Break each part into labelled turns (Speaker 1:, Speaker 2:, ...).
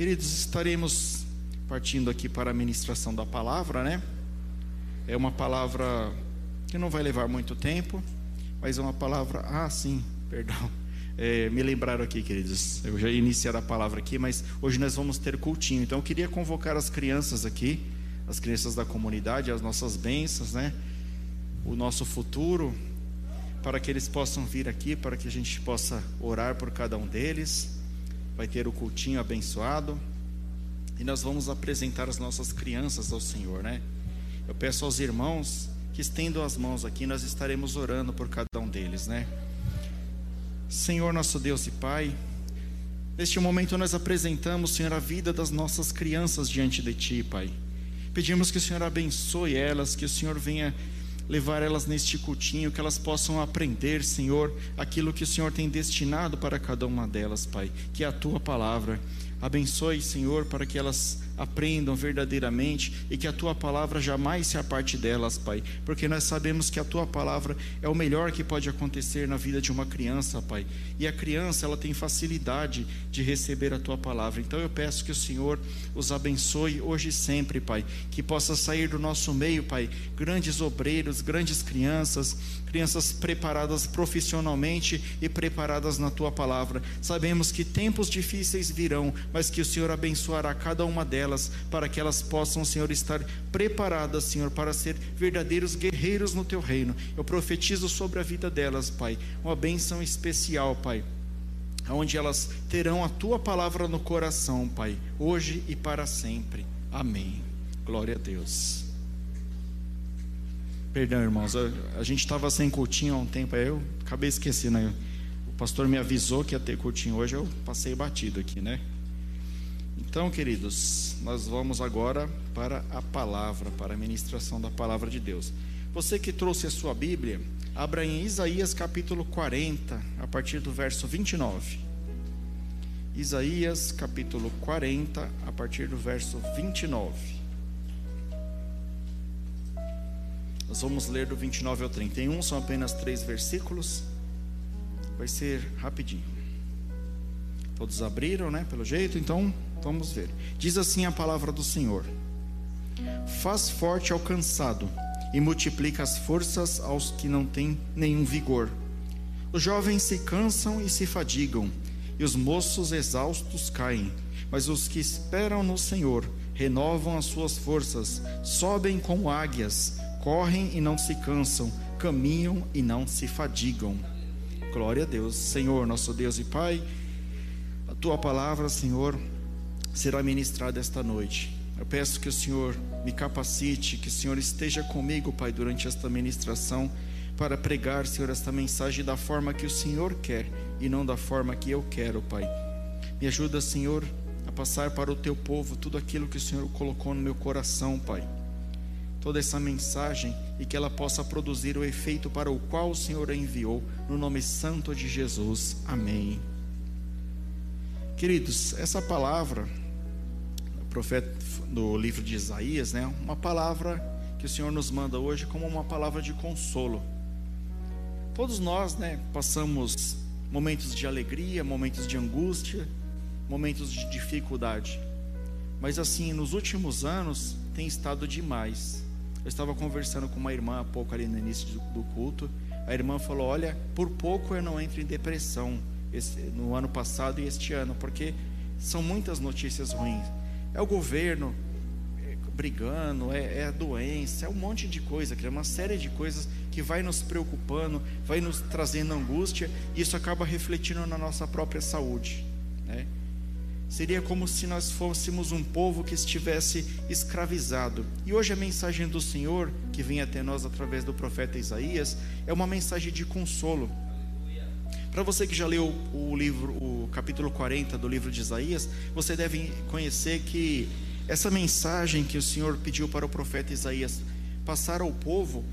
Speaker 1: Queridos, estaremos partindo aqui para a ministração da palavra, né? É uma palavra que não vai levar muito tempo, mas é uma palavra. Ah, sim, perdão. É, me lembraram aqui, queridos. Eu já ia iniciar a palavra aqui, mas hoje nós vamos ter cultinho. Então eu queria convocar as crianças aqui, as crianças da comunidade, as nossas bênçãos, né? O nosso futuro, para que eles possam vir aqui, para que a gente possa orar por cada um deles. Vai ter o cultinho abençoado. E nós vamos apresentar as nossas crianças ao Senhor, né? Eu peço aos irmãos que estendam as mãos aqui, nós estaremos orando por cada um deles, né? Senhor nosso Deus e Pai, neste momento nós apresentamos, Senhor, a vida das nossas crianças diante de Ti, Pai. Pedimos que o Senhor abençoe elas, que o Senhor venha levar elas neste cultinho, que elas possam aprender, Senhor, aquilo que o Senhor tem destinado para cada uma delas, Pai, que é a Tua palavra. Abençoe, Senhor, para que elas aprendam verdadeiramente e que a tua palavra jamais se aparte delas, Pai, porque nós sabemos que a tua palavra é o melhor que pode acontecer na vida de uma criança, Pai. E a criança, ela tem facilidade de receber a tua palavra. Então eu peço que o Senhor os abençoe hoje e sempre, Pai, que possa sair do nosso meio, Pai, grandes obreiros, grandes crianças, crianças preparadas profissionalmente e preparadas na tua palavra. Sabemos que tempos difíceis virão, mas que o Senhor abençoará cada uma delas elas, para que elas possam, Senhor, estar preparadas, Senhor, para ser verdadeiros guerreiros no teu reino. Eu profetizo sobre a vida delas, Pai, uma bênção especial, Pai onde elas terão a tua palavra no coração, Pai, hoje e para sempre. Amém. Glória a Deus. Perdão, irmãos, a, a gente estava sem cultinho há um tempo, aí eu acabei esquecendo. Né? O pastor me avisou que ia ter cultinho hoje, eu passei batido aqui, né? Então, queridos, nós vamos agora para a palavra, para a ministração da palavra de Deus. Você que trouxe a sua Bíblia, abra em Isaías capítulo 40, a partir do verso 29. Isaías capítulo 40, a partir do verso 29. Nós vamos ler do 29 ao 31, são apenas três versículos. Vai ser rapidinho. Todos abriram, né? Pelo jeito, então Vamos ver. Diz assim a palavra do Senhor: Faz forte ao cansado e multiplica as forças aos que não têm nenhum vigor. Os jovens se cansam e se fadigam, e os moços exaustos caem. Mas os que esperam no Senhor renovam as suas forças, sobem como águias, correm e não se cansam, caminham e não se fadigam. Glória a Deus, Senhor, nosso Deus e Pai. A tua palavra, Senhor, será ministrada esta noite. Eu peço que o Senhor me capacite, que o Senhor esteja comigo, Pai, durante esta ministração, para pregar, Senhor, esta mensagem da forma que o Senhor quer e não da forma que eu quero, Pai. Me ajuda, Senhor, a passar para o teu povo tudo aquilo que o Senhor colocou no meu coração, Pai. Toda essa mensagem e que ela possa produzir o efeito para o qual o Senhor a enviou, no nome santo de Jesus. Amém. Queridos, essa palavra profeta no livro de Isaías, né? Uma palavra que o Senhor nos manda hoje como uma palavra de consolo. Todos nós, né, passamos momentos de alegria, momentos de angústia, momentos de dificuldade. Mas assim, nos últimos anos tem estado demais. Eu estava conversando com uma irmã há pouco ali no início do culto. A irmã falou: Olha, por pouco eu não entro em depressão esse, no ano passado e este ano, porque são muitas notícias ruins. É o governo é, brigando, é, é, a doença, é um monte de coisa, é uma série de coisas que vai nos preocupando, vai nos trazendo angústia, e isso acaba refletindo na nossa própria saúde. Né? Seria como se nós fôssemos um povo que estivesse escravizado. E hoje a mensagem do Senhor, que vem até nós através do profeta Isaías, é uma mensagem de consolo. Para você que já leu o livro, o capítulo 40 do livro de Isaías, você deve conhecer que essa mensagem que o Senhor pediu para o profeta Isaías passar ao povo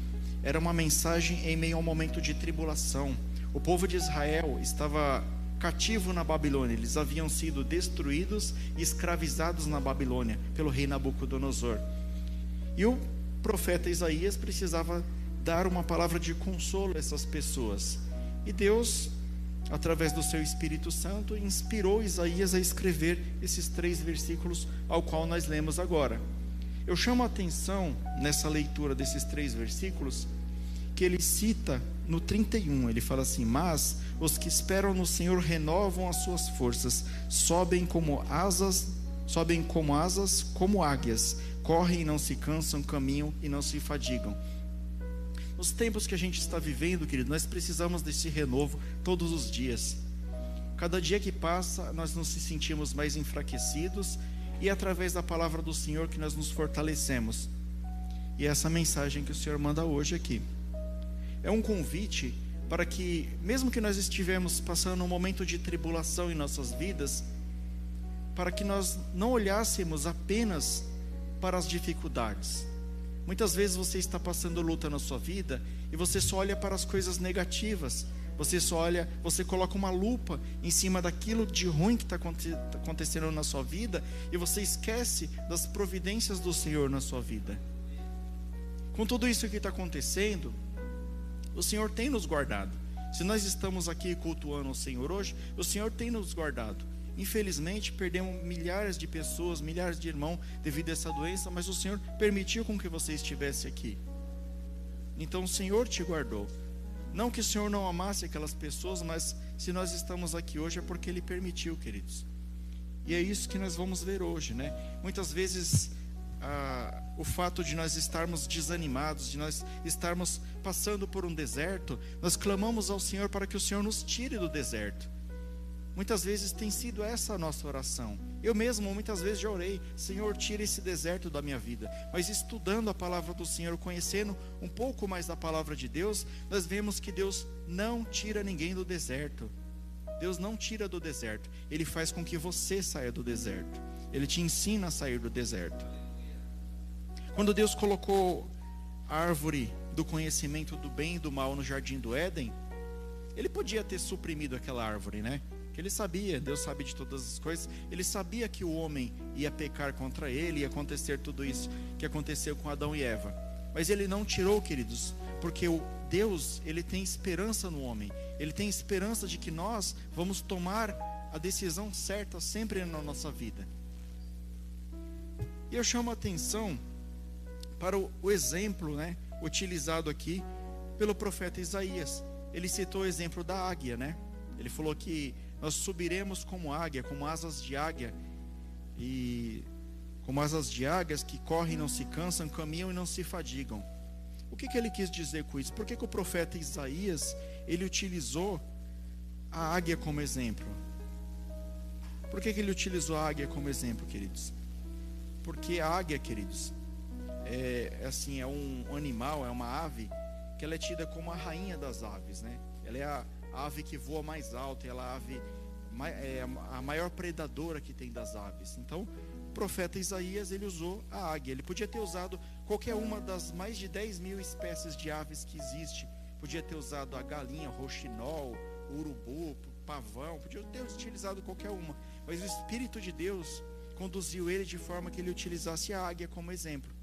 Speaker 1: era uma mensagem em meio a um momento de tribulação. O povo de Israel estava cativo na Babilônia, eles haviam sido destruídos e escravizados na Babilônia pelo rei Nabucodonosor. E o profeta Isaías precisava dar uma palavra de consolo a essas pessoas. E Deus através do seu Espírito Santo, inspirou Isaías a escrever esses três versículos ao qual nós lemos agora. Eu chamo a atenção nessa leitura desses três versículos que ele cita no 31, ele fala assim: Mas os que esperam no Senhor renovam as suas forças, sobem como asas, sobem como asas, como águias, correm e não se cansam, caminham e não se fadigam. Nos tempos que a gente está vivendo, querido, nós precisamos desse renovo todos os dias. Cada dia que passa, nós nos sentimos mais enfraquecidos e é através da palavra do Senhor que nós nos fortalecemos. E é essa mensagem que o Senhor manda hoje aqui. É um convite para que, mesmo que nós estivemos passando um momento de tribulação em nossas vidas, para que nós não olhássemos apenas para as dificuldades, Muitas vezes você está passando luta na sua vida e você só olha para as coisas negativas. Você só olha, você coloca uma lupa em cima daquilo de ruim que está acontecendo na sua vida e você esquece das providências do Senhor na sua vida. Com tudo isso que está acontecendo, o Senhor tem nos guardado. Se nós estamos aqui cultuando o Senhor hoje, o Senhor tem nos guardado. Infelizmente, perdemos milhares de pessoas, milhares de irmãos devido a essa doença, mas o Senhor permitiu com que você estivesse aqui. Então o Senhor te guardou. Não que o Senhor não amasse aquelas pessoas, mas se nós estamos aqui hoje é porque Ele permitiu, queridos. E é isso que nós vamos ver hoje, né? Muitas vezes ah, o fato de nós estarmos desanimados, de nós estarmos passando por um deserto, nós clamamos ao Senhor para que o Senhor nos tire do deserto. Muitas vezes tem sido essa a nossa oração. Eu mesmo muitas vezes já orei, Senhor, tira esse deserto da minha vida. Mas estudando a palavra do Senhor, conhecendo um pouco mais da palavra de Deus, nós vemos que Deus não tira ninguém do deserto. Deus não tira do deserto, Ele faz com que você saia do deserto. Ele te ensina a sair do deserto. Quando Deus colocou a árvore do conhecimento do bem e do mal no jardim do Éden, Ele podia ter suprimido aquela árvore, né? ele sabia, Deus sabe de todas as coisas, ele sabia que o homem ia pecar contra ele, ia acontecer tudo isso que aconteceu com Adão e Eva. Mas ele não tirou, queridos, porque o Deus, ele tem esperança no homem. Ele tem esperança de que nós vamos tomar a decisão certa sempre na nossa vida. E eu chamo a atenção para o, exemplo, né, utilizado aqui pelo profeta Isaías. Ele citou o exemplo da águia, né? Ele falou que nós subiremos como águia, como asas de águia, e como asas de águias que correm e não se cansam, caminham e não se fadigam. O que, que ele quis dizer com isso? Por que, que o profeta Isaías ele utilizou a águia como exemplo? Por que, que ele utilizou a águia como exemplo, queridos? Porque a águia, queridos, é, é assim, é um animal, é uma ave que ela é tida como a rainha das aves, né? Ela é a, ave que voa mais alto, ela é a ave é a maior predadora que tem das aves. Então, o profeta Isaías ele usou a águia. Ele podia ter usado qualquer uma das mais de 10 mil espécies de aves que existe. Podia ter usado a galinha, roxinol, urubu, pavão. Podia ter utilizado qualquer uma. Mas o Espírito de Deus conduziu ele de forma que ele utilizasse a águia como exemplo.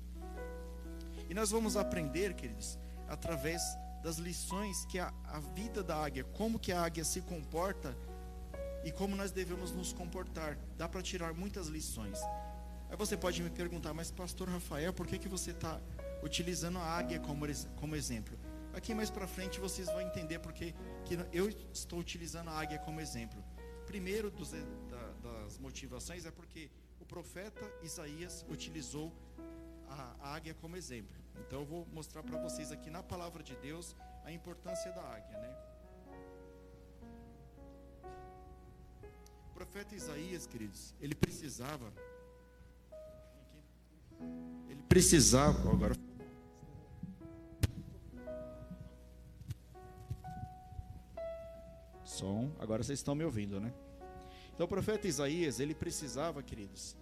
Speaker 1: E nós vamos aprender, queridos, através das lições que a, a vida da águia, como que a águia se comporta e como nós devemos nos comportar. Dá para tirar muitas lições. Aí você pode me perguntar, mas pastor Rafael, por que, que você está utilizando a águia como, como exemplo? Aqui mais para frente vocês vão entender porque que eu estou utilizando a águia como exemplo. Primeiro dos, da, das motivações é porque o profeta Isaías utilizou a, a águia como exemplo. Então eu vou mostrar para vocês aqui na palavra de Deus a importância da águia, né? O profeta Isaías, queridos, ele precisava ele precisava, agora Som, agora vocês estão me ouvindo, né? Então o profeta Isaías, ele precisava, queridos,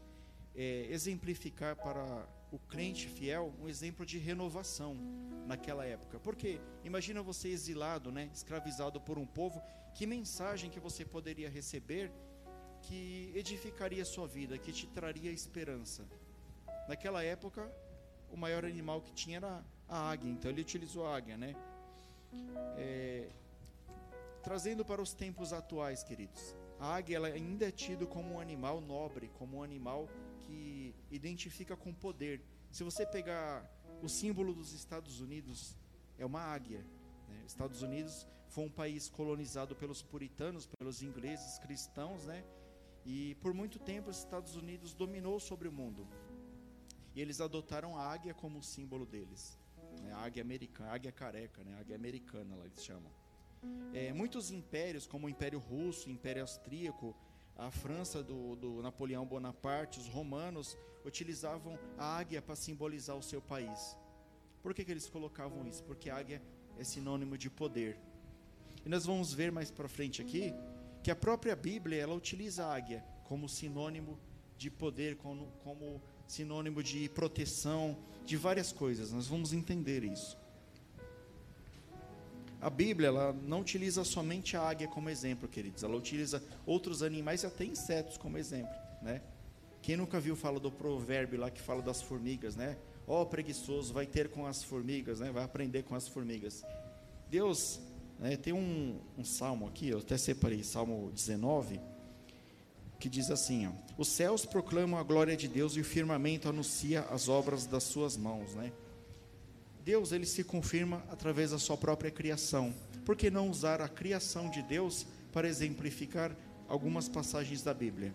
Speaker 1: é, exemplificar para o crente fiel um exemplo de renovação naquela época. Porque imagina você exilado, né, escravizado por um povo, que mensagem que você poderia receber que edificaria sua vida, que te traria esperança. Naquela época, o maior animal que tinha era a águia, então ele utilizou a águia, né? É, trazendo para os tempos atuais, queridos, a águia ela ainda é tido como um animal nobre, como um animal que identifica com poder. Se você pegar o símbolo dos Estados Unidos, é uma águia. Né? Estados Unidos foi um país colonizado pelos puritanos, pelos ingleses cristãos, né? E por muito tempo os Estados Unidos dominou sobre o mundo. E eles adotaram a águia como símbolo deles. Né? A águia americana, a águia careca, né? A águia americana, lá eles chamam. É, muitos impérios, como o Império Russo, o Império Austríaco, a França do, do Napoleão Bonaparte, os romanos, utilizavam a águia para simbolizar o seu país. Por que, que eles colocavam isso? Porque a águia é sinônimo de poder. E nós vamos ver mais para frente aqui que a própria Bíblia ela utiliza a águia como sinônimo de poder, como, como sinônimo de proteção, de várias coisas. Nós vamos entender isso. A Bíblia ela não utiliza somente a águia como exemplo, queridos. Ela utiliza outros animais e até insetos como exemplo, né? Quem nunca viu fala do provérbio lá que fala das formigas, né? Ó oh, preguiçoso, vai ter com as formigas, né? Vai aprender com as formigas. Deus, né, tem um, um salmo aqui, eu até separei, Salmo 19, que diz assim: ó, Os céus proclamam a glória de Deus e o firmamento anuncia as obras das suas mãos, né? Deus ele se confirma através da sua própria criação. Por que não usar a criação de Deus para exemplificar algumas passagens da Bíblia?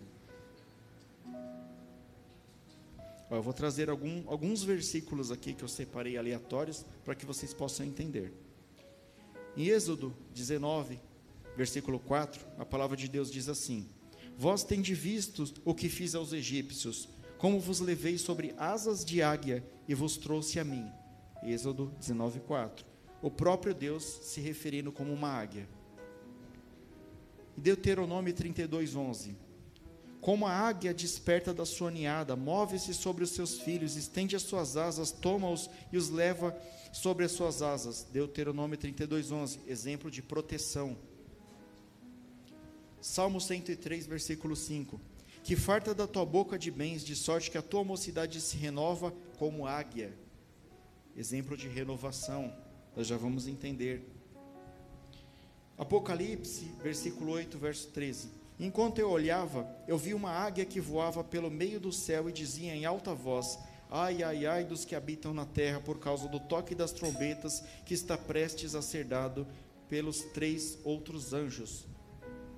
Speaker 1: Eu vou trazer algum, alguns versículos aqui que eu separei aleatórios para que vocês possam entender. Em Êxodo 19, versículo 4, a palavra de Deus diz assim: Vós tendes visto o que fiz aos egípcios, como vos levei sobre asas de águia e vos trouxe a mim. Êxodo 19, 4. O próprio Deus se referindo como uma águia. Deuteronômio 32, 11. Como a águia desperta da sua ninhada, move-se sobre os seus filhos, estende as suas asas, toma-os e os leva sobre as suas asas. Deuteronômio 32, 11. Exemplo de proteção. Salmo 103, versículo 5. Que farta da tua boca de bens, de sorte que a tua mocidade se renova como águia exemplo de renovação, nós já vamos entender. Apocalipse, versículo 8, verso 13. Enquanto eu olhava, eu vi uma águia que voava pelo meio do céu e dizia em alta voz: Ai, ai, ai dos que habitam na terra por causa do toque das trombetas que está prestes a ser dado pelos três outros anjos.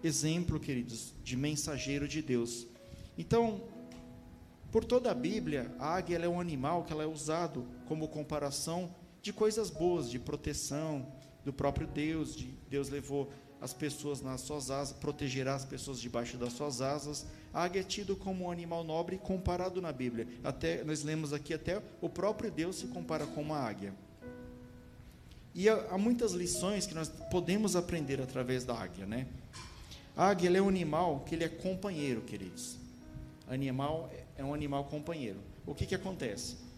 Speaker 1: Exemplo, queridos, de mensageiro de Deus. Então, por toda a Bíblia, a águia é um animal que ela é usado como comparação de coisas boas, de proteção do próprio Deus, de Deus levou as pessoas nas suas asas, protegerá as pessoas debaixo das suas asas. A águia é tido como um animal nobre comparado na Bíblia. Até nós lemos aqui até o próprio Deus se compara com uma águia. E há, há muitas lições que nós podemos aprender através da águia, né? A águia é um animal que ele é companheiro, queridos. Animal é um animal companheiro. O que, que acontece?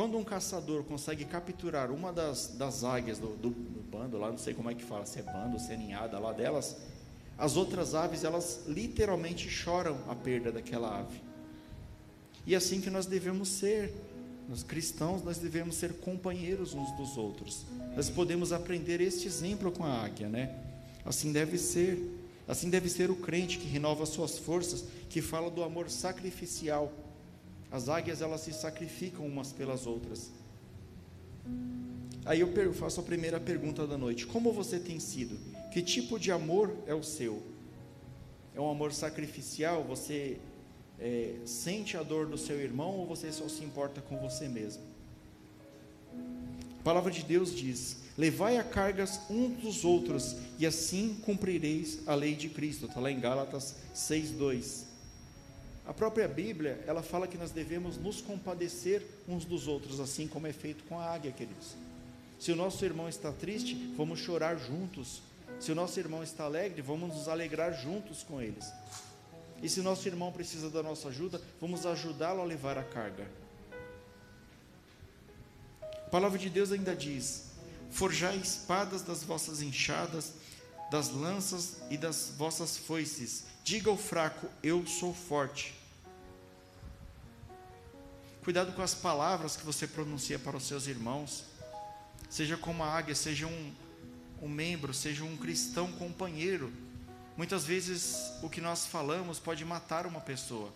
Speaker 1: Quando um caçador consegue capturar uma das, das águias do, do, do, bando, lá não sei como é que fala, se é bando, se é ninhada lá delas, as outras aves, elas literalmente choram a perda daquela ave. E é assim que nós devemos ser. Nós cristãos, nós devemos ser companheiros uns dos outros. Nós podemos aprender este exemplo com a águia, né? Assim deve ser. Assim deve ser o crente que renova suas forças, que fala do amor sacrificial. As águias elas se sacrificam umas pelas outras. Aí eu faço a primeira pergunta da noite: Como você tem sido? Que tipo de amor é o seu? É um amor sacrificial? Você é, sente a dor do seu irmão ou você só se importa com você mesmo? A palavra de Deus diz: Levai a cargas uns dos outros, e assim cumprireis a lei de Cristo. Está lá em Gálatas 6,2. A própria Bíblia, ela fala que nós devemos nos compadecer uns dos outros, assim como é feito com a águia, queridos. Se o nosso irmão está triste, vamos chorar juntos. Se o nosso irmão está alegre, vamos nos alegrar juntos com eles. E se nosso irmão precisa da nossa ajuda, vamos ajudá-lo a levar a carga. A palavra de Deus ainda diz: Forjai espadas das vossas enxadas, das lanças e das vossas foices. Diga ao fraco: Eu sou forte. Cuidado com as palavras que você pronuncia para os seus irmãos. Seja como a águia, seja um, um membro, seja um cristão companheiro. Muitas vezes o que nós falamos pode matar uma pessoa.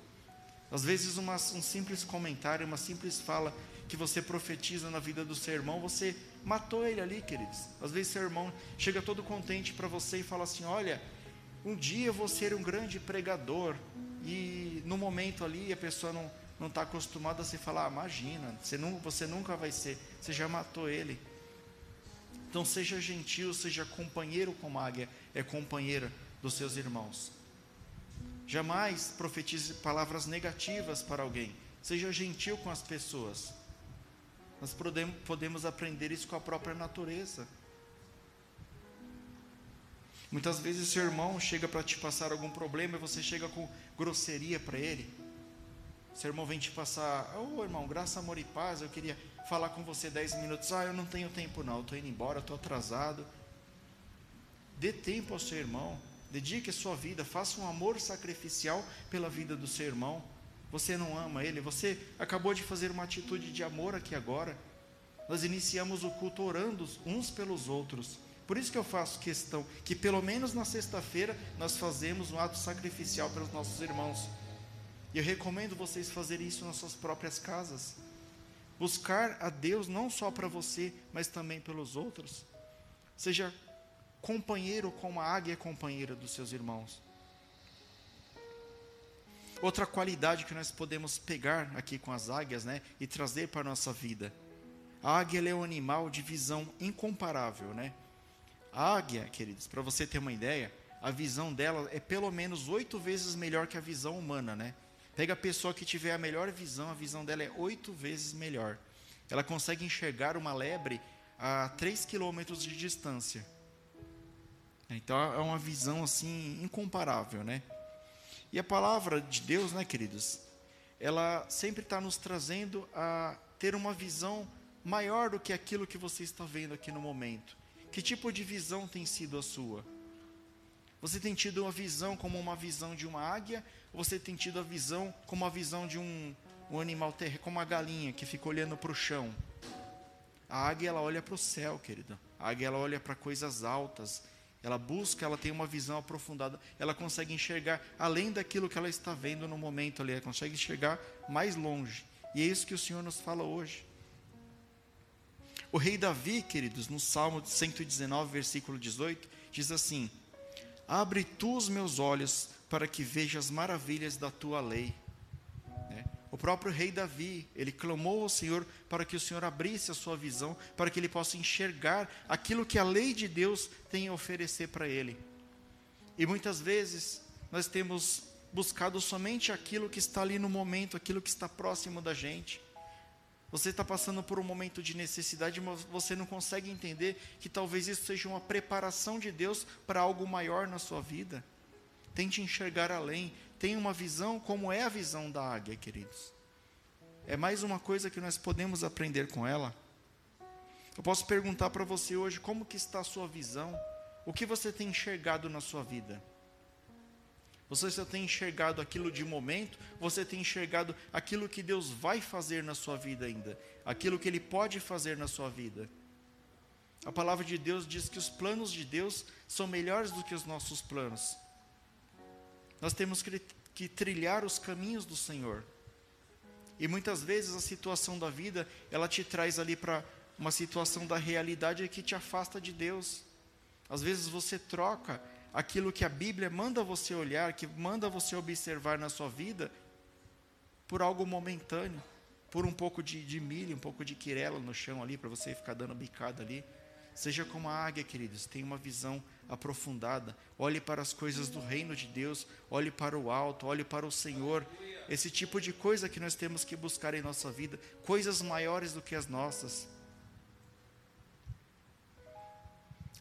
Speaker 1: Às vezes uma, um simples comentário, uma simples fala que você profetiza na vida do seu irmão, você matou ele ali, queridos. Às vezes seu irmão chega todo contente para você e fala assim: Olha, um dia eu vou ser um grande pregador. E no momento ali a pessoa não não está acostumada a se falar, ah, imagina, você, você nunca vai ser, você já matou ele. Então seja gentil, seja companheiro como a águia é companheira dos seus irmãos. Jamais profetize palavras negativas para alguém. Seja gentil com as pessoas. Nós podemos aprender isso com a própria natureza. Muitas vezes seu irmão chega para te passar algum problema e você chega com grosseria para ele. Seu irmão vem te passar, ô oh, irmão, graça, amor e paz, eu queria falar com você dez minutos. Ah, eu não tenho tempo não, estou indo embora, estou atrasado. Dê tempo ao seu irmão, dedique a sua vida, faça um amor sacrificial pela vida do seu irmão. Você não ama ele, você acabou de fazer uma atitude de amor aqui agora. Nós iniciamos o culto orando uns pelos outros. Por isso que eu faço questão que pelo menos na sexta-feira nós fazemos um ato sacrificial pelos nossos irmãos. E eu recomendo vocês fazerem isso nas suas próprias casas. Buscar a Deus não só para você, mas também pelos outros. Seja companheiro como a águia é companheira dos seus irmãos. Outra qualidade que nós podemos pegar aqui com as águias, né, e trazer para a nossa vida. A águia é um animal de visão incomparável, né? A águia, queridos, para você ter uma ideia, a visão dela é pelo menos oito vezes melhor que a visão humana, né? Pega a pessoa que tiver a melhor visão, a visão dela é oito vezes melhor. Ela consegue enxergar uma lebre a três quilômetros de distância. Então é uma visão assim incomparável, né? E a palavra de Deus, né, queridos? Ela sempre está nos trazendo a ter uma visão maior do que aquilo que você está vendo aqui no momento. Que tipo de visão tem sido a sua? Você tem tido uma visão como uma visão de uma águia? Você tem tido a visão como a visão de um, um animal terrestre, como a galinha que fica olhando para o chão? A águia ela olha para o céu, querido. A águia ela olha para coisas altas. Ela busca, ela tem uma visão aprofundada. Ela consegue enxergar além daquilo que ela está vendo no momento ali. Ela consegue enxergar mais longe. E é isso que o Senhor nos fala hoje. O rei Davi, queridos, no Salmo 119, versículo 18, diz assim: Abre tu os meus olhos para que veja as maravilhas da tua lei. É. O próprio rei Davi, ele clamou ao Senhor para que o Senhor abrisse a sua visão, para que ele possa enxergar aquilo que a lei de Deus tem a oferecer para ele. E muitas vezes nós temos buscado somente aquilo que está ali no momento, aquilo que está próximo da gente. Você está passando por um momento de necessidade, mas você não consegue entender que talvez isso seja uma preparação de Deus para algo maior na sua vida. Tente enxergar além. Tenha uma visão como é a visão da águia, queridos. É mais uma coisa que nós podemos aprender com ela. Eu posso perguntar para você hoje como que está a sua visão? O que você tem enxergado na sua vida? Você só tem enxergado aquilo de momento, você tem enxergado aquilo que Deus vai fazer na sua vida ainda, aquilo que Ele pode fazer na sua vida. A palavra de Deus diz que os planos de Deus são melhores do que os nossos planos. Nós temos que, que trilhar os caminhos do Senhor. E muitas vezes a situação da vida, ela te traz ali para uma situação da realidade que te afasta de Deus. Às vezes você troca aquilo que a Bíblia manda você olhar, que manda você observar na sua vida, por algo momentâneo, por um pouco de, de milho, um pouco de quirela no chão ali, para você ficar dando bicada ali. Seja como a águia, queridos, tenha uma visão aprofundada. Olhe para as coisas do reino de Deus, olhe para o alto, olhe para o Senhor. Esse tipo de coisa que nós temos que buscar em nossa vida, coisas maiores do que as nossas.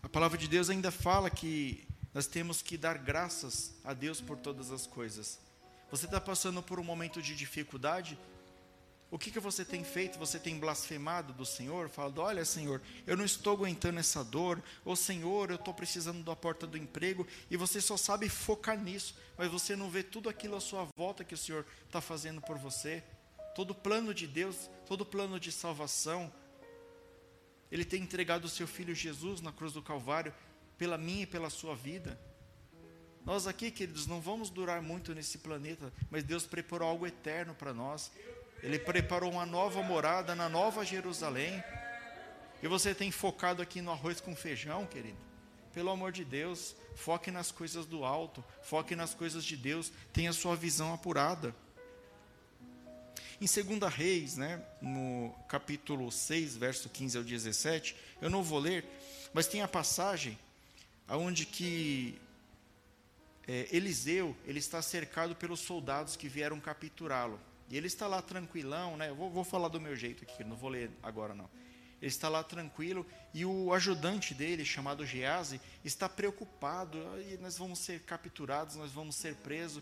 Speaker 1: A palavra de Deus ainda fala que nós temos que dar graças a Deus por todas as coisas. Você está passando por um momento de dificuldade? O que, que você tem feito? Você tem blasfemado do Senhor, falando: Olha, Senhor, eu não estou aguentando essa dor. Ou Senhor, eu estou precisando da porta do emprego. E você só sabe focar nisso, mas você não vê tudo aquilo à sua volta que o Senhor está fazendo por você. Todo plano de Deus, todo plano de salvação, Ele tem entregado o seu filho Jesus na cruz do Calvário pela minha e pela sua vida. Nós aqui, queridos, não vamos durar muito nesse planeta, mas Deus preparou algo eterno para nós. Ele preparou uma nova morada na Nova Jerusalém. E você tem focado aqui no arroz com feijão, querido. Pelo amor de Deus, foque nas coisas do alto, foque nas coisas de Deus, tenha sua visão apurada. Em 2 Reis, né, no capítulo 6, verso 15 ao 17, eu não vou ler, mas tem a passagem onde que é, Eliseu ele está cercado pelos soldados que vieram capturá-lo. E ele está lá tranquilão, né? Eu vou, vou falar do meu jeito aqui, não vou ler agora não. Ele está lá tranquilo e o ajudante dele, chamado Gease, está preocupado. Aí nós vamos ser capturados, nós vamos ser presos.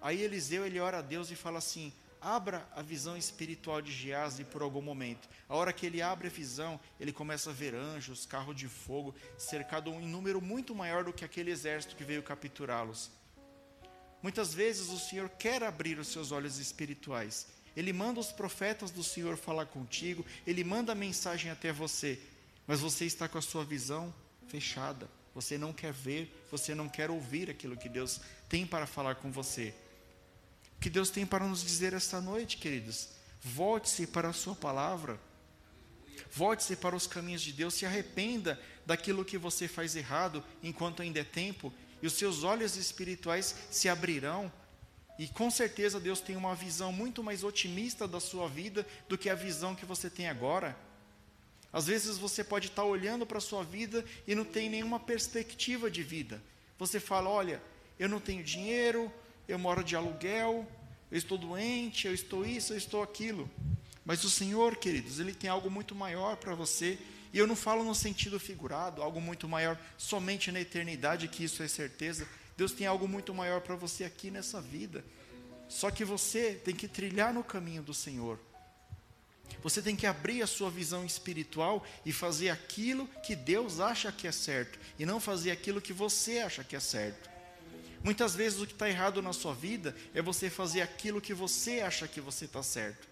Speaker 1: Aí Eliseu ele ora a Deus e fala assim: abra a visão espiritual de Geazi por algum momento. A hora que ele abre a visão, ele começa a ver anjos, carro de fogo, cercado em número muito maior do que aquele exército que veio capturá-los. Muitas vezes o Senhor quer abrir os seus olhos espirituais. Ele manda os profetas do Senhor falar contigo, ele manda a mensagem até você, mas você está com a sua visão fechada. Você não quer ver, você não quer ouvir aquilo que Deus tem para falar com você que Deus tem para nos dizer esta noite, queridos. Volte-se para a Sua palavra. Volte-se para os caminhos de Deus. Se arrependa daquilo que você faz errado enquanto ainda é tempo. E os seus olhos espirituais se abrirão. E com certeza Deus tem uma visão muito mais otimista da sua vida do que a visão que você tem agora. Às vezes você pode estar olhando para a sua vida e não tem nenhuma perspectiva de vida. Você fala: olha, eu não tenho dinheiro, eu moro de aluguel, eu estou doente, eu estou isso, eu estou aquilo. Mas o Senhor, queridos, Ele tem algo muito maior para você. E eu não falo no sentido figurado, algo muito maior somente na eternidade, que isso é certeza. Deus tem algo muito maior para você aqui nessa vida. Só que você tem que trilhar no caminho do Senhor. Você tem que abrir a sua visão espiritual e fazer aquilo que Deus acha que é certo, e não fazer aquilo que você acha que é certo. Muitas vezes o que está errado na sua vida é você fazer aquilo que você acha que você está certo.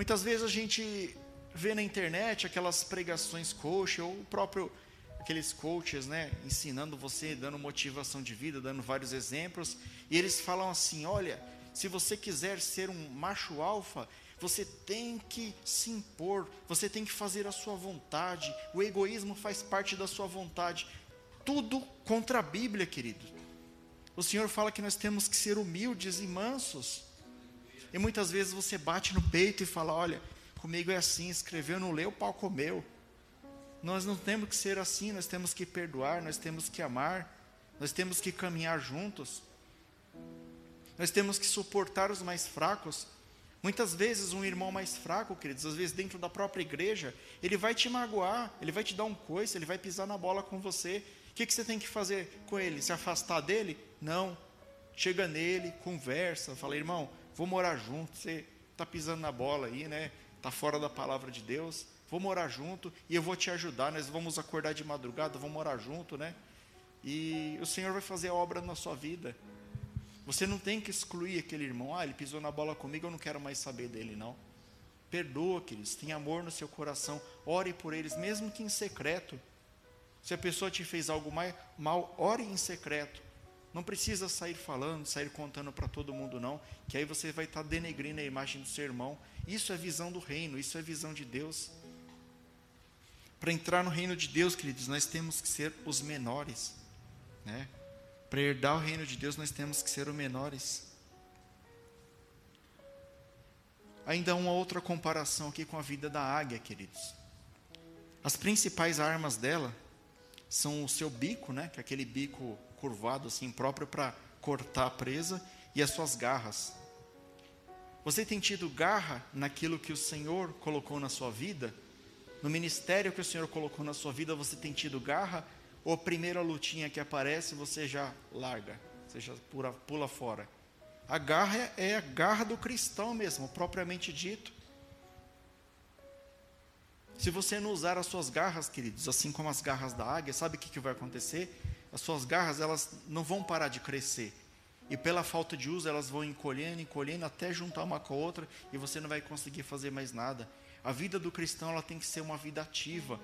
Speaker 1: Muitas vezes a gente vê na internet aquelas pregações coach ou o próprio aqueles coaches, né, ensinando você, dando motivação de vida, dando vários exemplos, e eles falam assim: "Olha, se você quiser ser um macho alfa, você tem que se impor, você tem que fazer a sua vontade. O egoísmo faz parte da sua vontade tudo contra a Bíblia, querido. O Senhor fala que nós temos que ser humildes e mansos. E muitas vezes você bate no peito e fala: Olha, comigo é assim, escreveu, não leu, o pau comeu. Nós não temos que ser assim, nós temos que perdoar, nós temos que amar, nós temos que caminhar juntos, nós temos que suportar os mais fracos. Muitas vezes, um irmão mais fraco, queridos, às vezes dentro da própria igreja, ele vai te magoar, ele vai te dar um coice, ele vai pisar na bola com você, o que, que você tem que fazer com ele? Se afastar dele? Não. Chega nele, conversa, fala, irmão, vou morar junto, você está pisando na bola aí, né? Está fora da palavra de Deus. Vou morar junto e eu vou te ajudar. Nós vamos acordar de madrugada, vamos morar junto, né? E o Senhor vai fazer a obra na sua vida. Você não tem que excluir aquele irmão. Ah, ele pisou na bola comigo, eu não quero mais saber dele, não. Perdoa, queridos. Tem amor no seu coração. Ore por eles, mesmo que em secreto. Se a pessoa te fez algo mal, ore em secreto. Não precisa sair falando, sair contando para todo mundo, não, que aí você vai estar tá denegrindo a imagem do seu irmão. Isso é visão do reino, isso é visão de Deus. Para entrar no reino de Deus, queridos, nós temos que ser os menores. Né? Para herdar o reino de Deus, nós temos que ser os menores. Ainda uma outra comparação aqui com a vida da águia, queridos. As principais armas dela são o seu bico, né, que é aquele bico curvado assim próprio para cortar a presa e as suas garras. Você tem tido garra naquilo que o Senhor colocou na sua vida? No ministério que o Senhor colocou na sua vida, você tem tido garra? Ou a primeira lutinha que aparece, você já larga, você já pula, pula fora? A garra é a garra do cristão mesmo, propriamente dito. Se você não usar as suas garras, queridos, assim como as garras da águia, sabe o que, que vai acontecer? As suas garras, elas não vão parar de crescer. E pela falta de uso, elas vão encolhendo, encolhendo, até juntar uma com a outra, e você não vai conseguir fazer mais nada. A vida do cristão ela tem que ser uma vida ativa,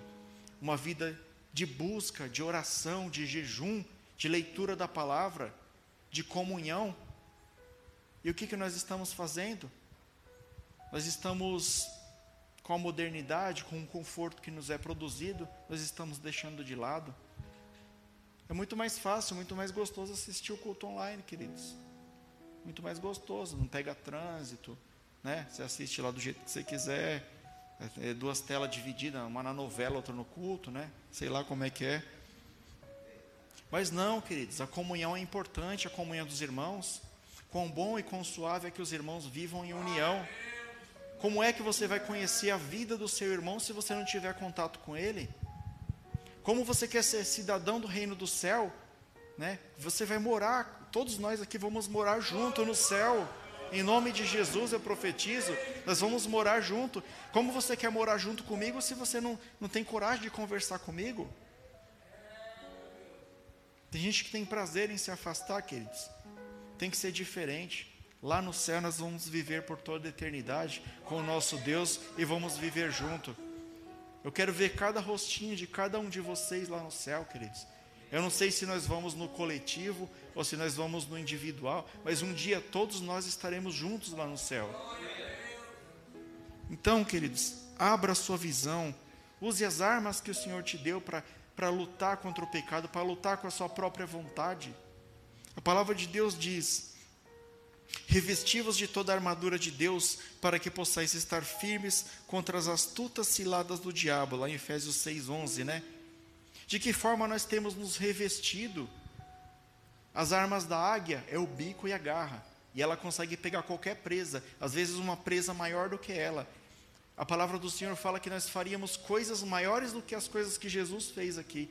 Speaker 1: uma vida de busca, de oração, de jejum, de leitura da palavra, de comunhão. E o que, que nós estamos fazendo? Nós estamos com a modernidade, com o conforto que nos é produzido, nós estamos deixando de lado. É muito mais fácil, muito mais gostoso assistir o culto online, queridos. Muito mais gostoso, não pega trânsito, né? Você assiste lá do jeito que você quiser. É duas telas divididas, uma na novela, outra no culto, né? Sei lá como é que é. Mas não, queridos, a comunhão é importante, a comunhão dos irmãos. Quão bom e quão suave é que os irmãos vivam em união. Como é que você vai conhecer a vida do seu irmão se você não tiver contato com ele? Como você quer ser cidadão do reino do céu, né? Você vai morar, todos nós aqui vamos morar junto no céu. Em nome de Jesus eu profetizo, nós vamos morar junto. Como você quer morar junto comigo se você não, não tem coragem de conversar comigo? Tem gente que tem prazer em se afastar, queridos. Tem que ser diferente. Lá no céu nós vamos viver por toda a eternidade com o nosso Deus e vamos viver junto. Eu quero ver cada rostinho de cada um de vocês lá no céu, queridos. Eu não sei se nós vamos no coletivo ou se nós vamos no individual, mas um dia todos nós estaremos juntos lá no céu. Então, queridos, abra a sua visão, use as armas que o Senhor te deu para lutar contra o pecado, para lutar com a sua própria vontade. A palavra de Deus diz: Revestivos de toda a armadura de Deus, para que possais estar firmes contra as astutas ciladas do diabo, lá em Efésios 6:11, né? De que forma nós temos nos revestido? As armas da águia é o bico e a garra, e ela consegue pegar qualquer presa, às vezes uma presa maior do que ela. A palavra do Senhor fala que nós faríamos coisas maiores do que as coisas que Jesus fez aqui.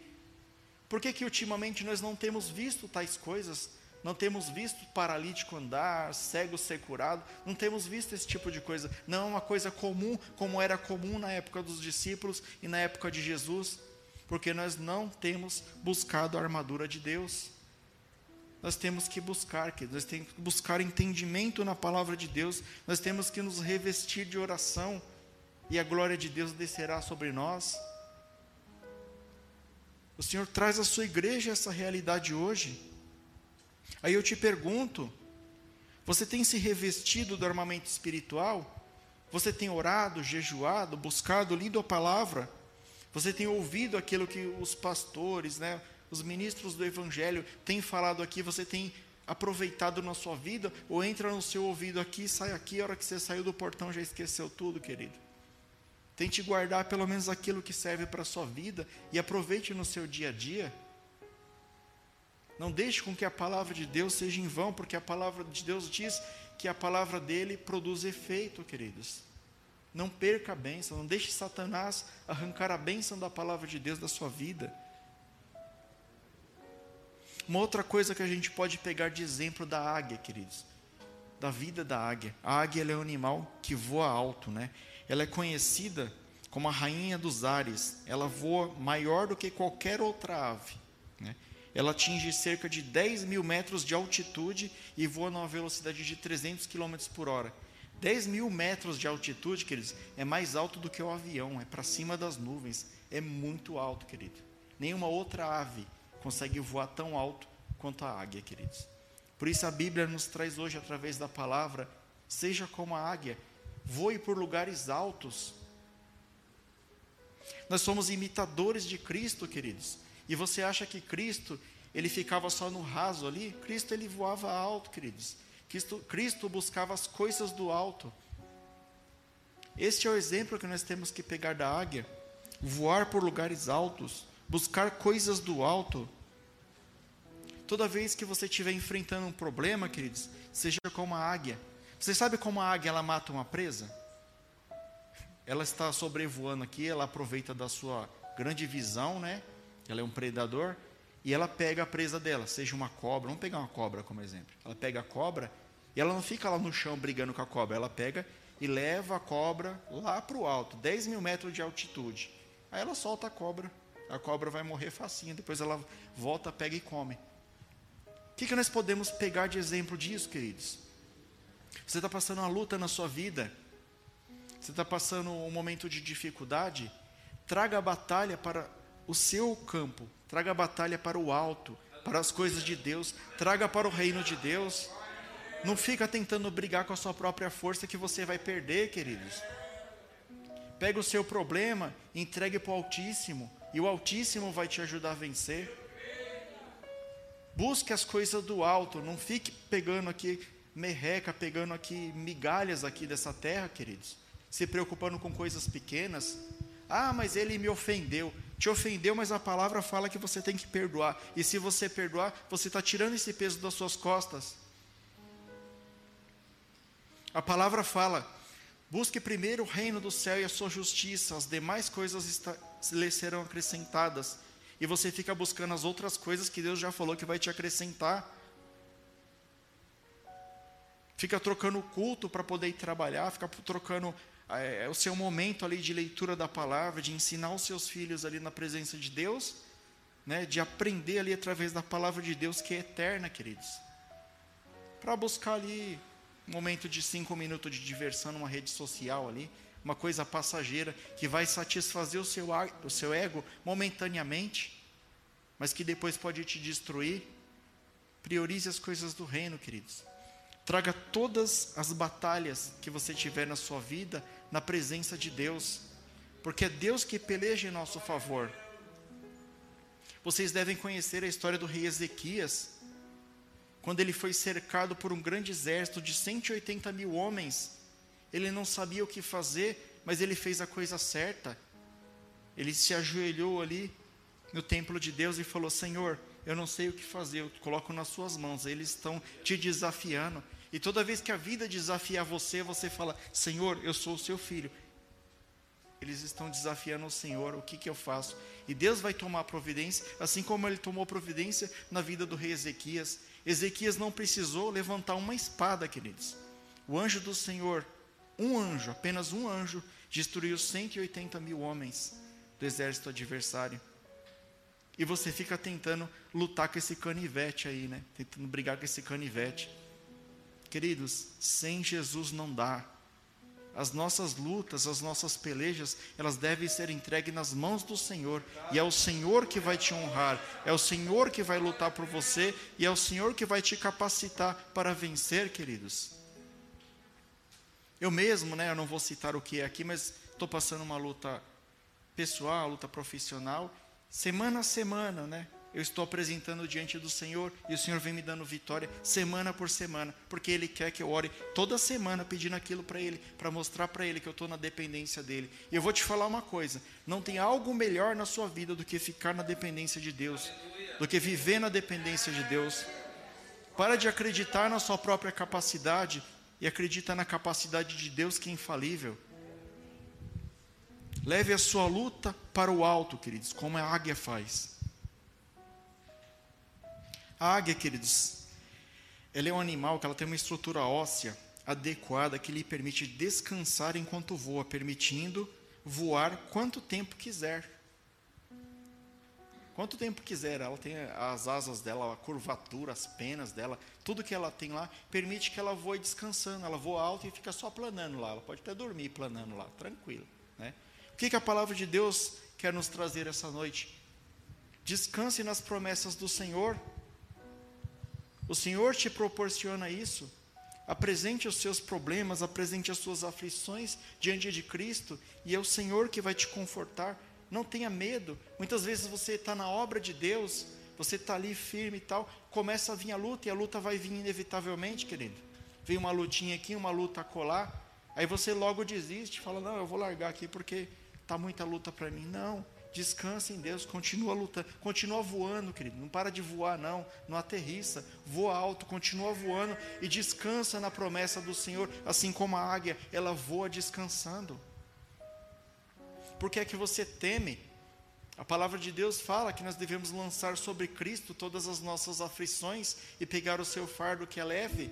Speaker 1: Por que, que ultimamente nós não temos visto tais coisas? Não temos visto paralítico andar, cego ser curado, não temos visto esse tipo de coisa. Não é uma coisa comum, como era comum na época dos discípulos e na época de Jesus, porque nós não temos buscado a armadura de Deus. Nós temos que buscar, que nós temos que buscar entendimento na palavra de Deus, nós temos que nos revestir de oração, e a glória de Deus descerá sobre nós. O Senhor traz à sua igreja essa realidade hoje. Aí eu te pergunto: você tem se revestido do armamento espiritual? Você tem orado, jejuado, buscado, lido a palavra? Você tem ouvido aquilo que os pastores, né, os ministros do evangelho têm falado aqui? Você tem aproveitado na sua vida? Ou entra no seu ouvido aqui, sai aqui, a hora que você saiu do portão já esqueceu tudo, querido? Tente guardar pelo menos aquilo que serve para a sua vida e aproveite no seu dia a dia. Não deixe com que a palavra de Deus seja em vão, porque a palavra de Deus diz que a palavra dele produz efeito, queridos. Não perca a bênção, não deixe Satanás arrancar a bênção da palavra de Deus da sua vida. Uma outra coisa que a gente pode pegar de exemplo da águia, queridos, da vida da águia. A águia é um animal que voa alto, né? Ela é conhecida como a rainha dos ares. Ela voa maior do que qualquer outra ave? Ela atinge cerca de 10 mil metros de altitude e voa numa velocidade de 300 km por hora. 10 mil metros de altitude, queridos, é mais alto do que o avião, é para cima das nuvens, é muito alto, querido. Nenhuma outra ave consegue voar tão alto quanto a águia, queridos. Por isso a Bíblia nos traz hoje, através da palavra, seja como a águia, voe por lugares altos. Nós somos imitadores de Cristo, queridos. E você acha que Cristo, ele ficava só no raso ali? Cristo, ele voava alto, queridos. Cristo, Cristo buscava as coisas do alto. Este é o exemplo que nós temos que pegar da águia. Voar por lugares altos, buscar coisas do alto. Toda vez que você estiver enfrentando um problema, queridos, seja como a águia. Você sabe como a águia ela mata uma presa? Ela está sobrevoando aqui, ela aproveita da sua grande visão, né? Ela é um predador e ela pega a presa dela, seja uma cobra, vamos pegar uma cobra como exemplo. Ela pega a cobra e ela não fica lá no chão brigando com a cobra, ela pega e leva a cobra lá para o alto, 10 mil metros de altitude. Aí ela solta a cobra, a cobra vai morrer facinho, depois ela volta, pega e come. O que, que nós podemos pegar de exemplo disso, queridos? Você está passando uma luta na sua vida, você está passando um momento de dificuldade, traga a batalha para o seu campo, traga a batalha para o alto, para as coisas de Deus, traga para o reino de Deus. Não fica tentando brigar com a sua própria força que você vai perder, queridos. Pega o seu problema, entregue para o Altíssimo, e o Altíssimo vai te ajudar a vencer. Busque as coisas do alto, não fique pegando aqui merreca, pegando aqui migalhas aqui dessa terra, queridos. Se preocupando com coisas pequenas. Ah, mas ele me ofendeu. Te ofendeu, mas a palavra fala que você tem que perdoar. E se você perdoar, você está tirando esse peso das suas costas. A palavra fala: busque primeiro o reino do céu e a sua justiça, as demais coisas lhe serão acrescentadas. E você fica buscando as outras coisas que Deus já falou que vai te acrescentar. Fica trocando culto para poder ir trabalhar, fica trocando é, o seu momento ali de leitura da palavra, de ensinar os seus filhos ali na presença de Deus, né, de aprender ali através da palavra de Deus que é eterna, queridos. Para buscar ali um momento de cinco minutos de diversão numa rede social ali, uma coisa passageira que vai satisfazer o seu, o seu ego momentaneamente, mas que depois pode te destruir. Priorize as coisas do reino, queridos. Traga todas as batalhas que você tiver na sua vida na presença de Deus, porque é Deus que peleja em nosso favor. Vocês devem conhecer a história do rei Ezequias quando ele foi cercado por um grande exército de 180 mil homens, ele não sabia o que fazer, mas ele fez a coisa certa. Ele se ajoelhou ali no templo de Deus e falou: Senhor, eu não sei o que fazer, eu coloco nas suas mãos. Eles estão te desafiando. E toda vez que a vida desafiar você, você fala: Senhor, eu sou o seu filho. Eles estão desafiando o Senhor, o que, que eu faço? E Deus vai tomar providência, assim como ele tomou providência na vida do rei Ezequias. Ezequias não precisou levantar uma espada, queridos. O anjo do Senhor, um anjo, apenas um anjo, destruiu 180 mil homens do exército adversário. E você fica tentando lutar com esse canivete aí, né? Tentando brigar com esse canivete. Queridos, sem Jesus não dá. As nossas lutas, as nossas pelejas, elas devem ser entregues nas mãos do Senhor. E é o Senhor que vai te honrar, é o Senhor que vai lutar por você e é o Senhor que vai te capacitar para vencer, queridos. Eu mesmo, né, eu não vou citar o que é aqui, mas estou passando uma luta pessoal, luta profissional, semana a semana, né? Eu estou apresentando diante do Senhor e o Senhor vem me dando vitória semana por semana, porque Ele quer que eu ore toda semana pedindo aquilo para Ele, para mostrar para Ele que eu estou na dependência dEle. E eu vou te falar uma coisa: não tem algo melhor na sua vida do que ficar na dependência de Deus, do que viver na dependência de Deus. Para de acreditar na sua própria capacidade e acredita na capacidade de Deus que é infalível. Leve a sua luta para o alto, queridos, como a águia faz. A águia, queridos, ela é um animal que ela tem uma estrutura óssea adequada que lhe permite descansar enquanto voa, permitindo voar quanto tempo quiser. Quanto tempo quiser, ela tem as asas dela, a curvatura, as penas dela, tudo que ela tem lá, permite que ela voe descansando. Ela voa alto e fica só planando lá. Ela pode até dormir planando lá, tranquilo. Né? O que, que a palavra de Deus quer nos trazer essa noite? Descanse nas promessas do Senhor. O Senhor te proporciona isso. Apresente os seus problemas, apresente as suas aflições diante de Cristo, e é o Senhor que vai te confortar. Não tenha medo. Muitas vezes você está na obra de Deus, você está ali firme e tal, começa a vir a luta, e a luta vai vir inevitavelmente, querido. Vem uma lutinha aqui, uma luta colar, aí você logo desiste, fala: Não, eu vou largar aqui porque está muita luta para mim. Não. Descansa em Deus, continua lutando, continua voando, querido. Não para de voar, não, não aterrissa, voa alto, continua voando e descansa na promessa do Senhor, assim como a águia, ela voa descansando. Por que é que você teme? A palavra de Deus fala que nós devemos lançar sobre Cristo todas as nossas aflições e pegar o seu fardo que é leve.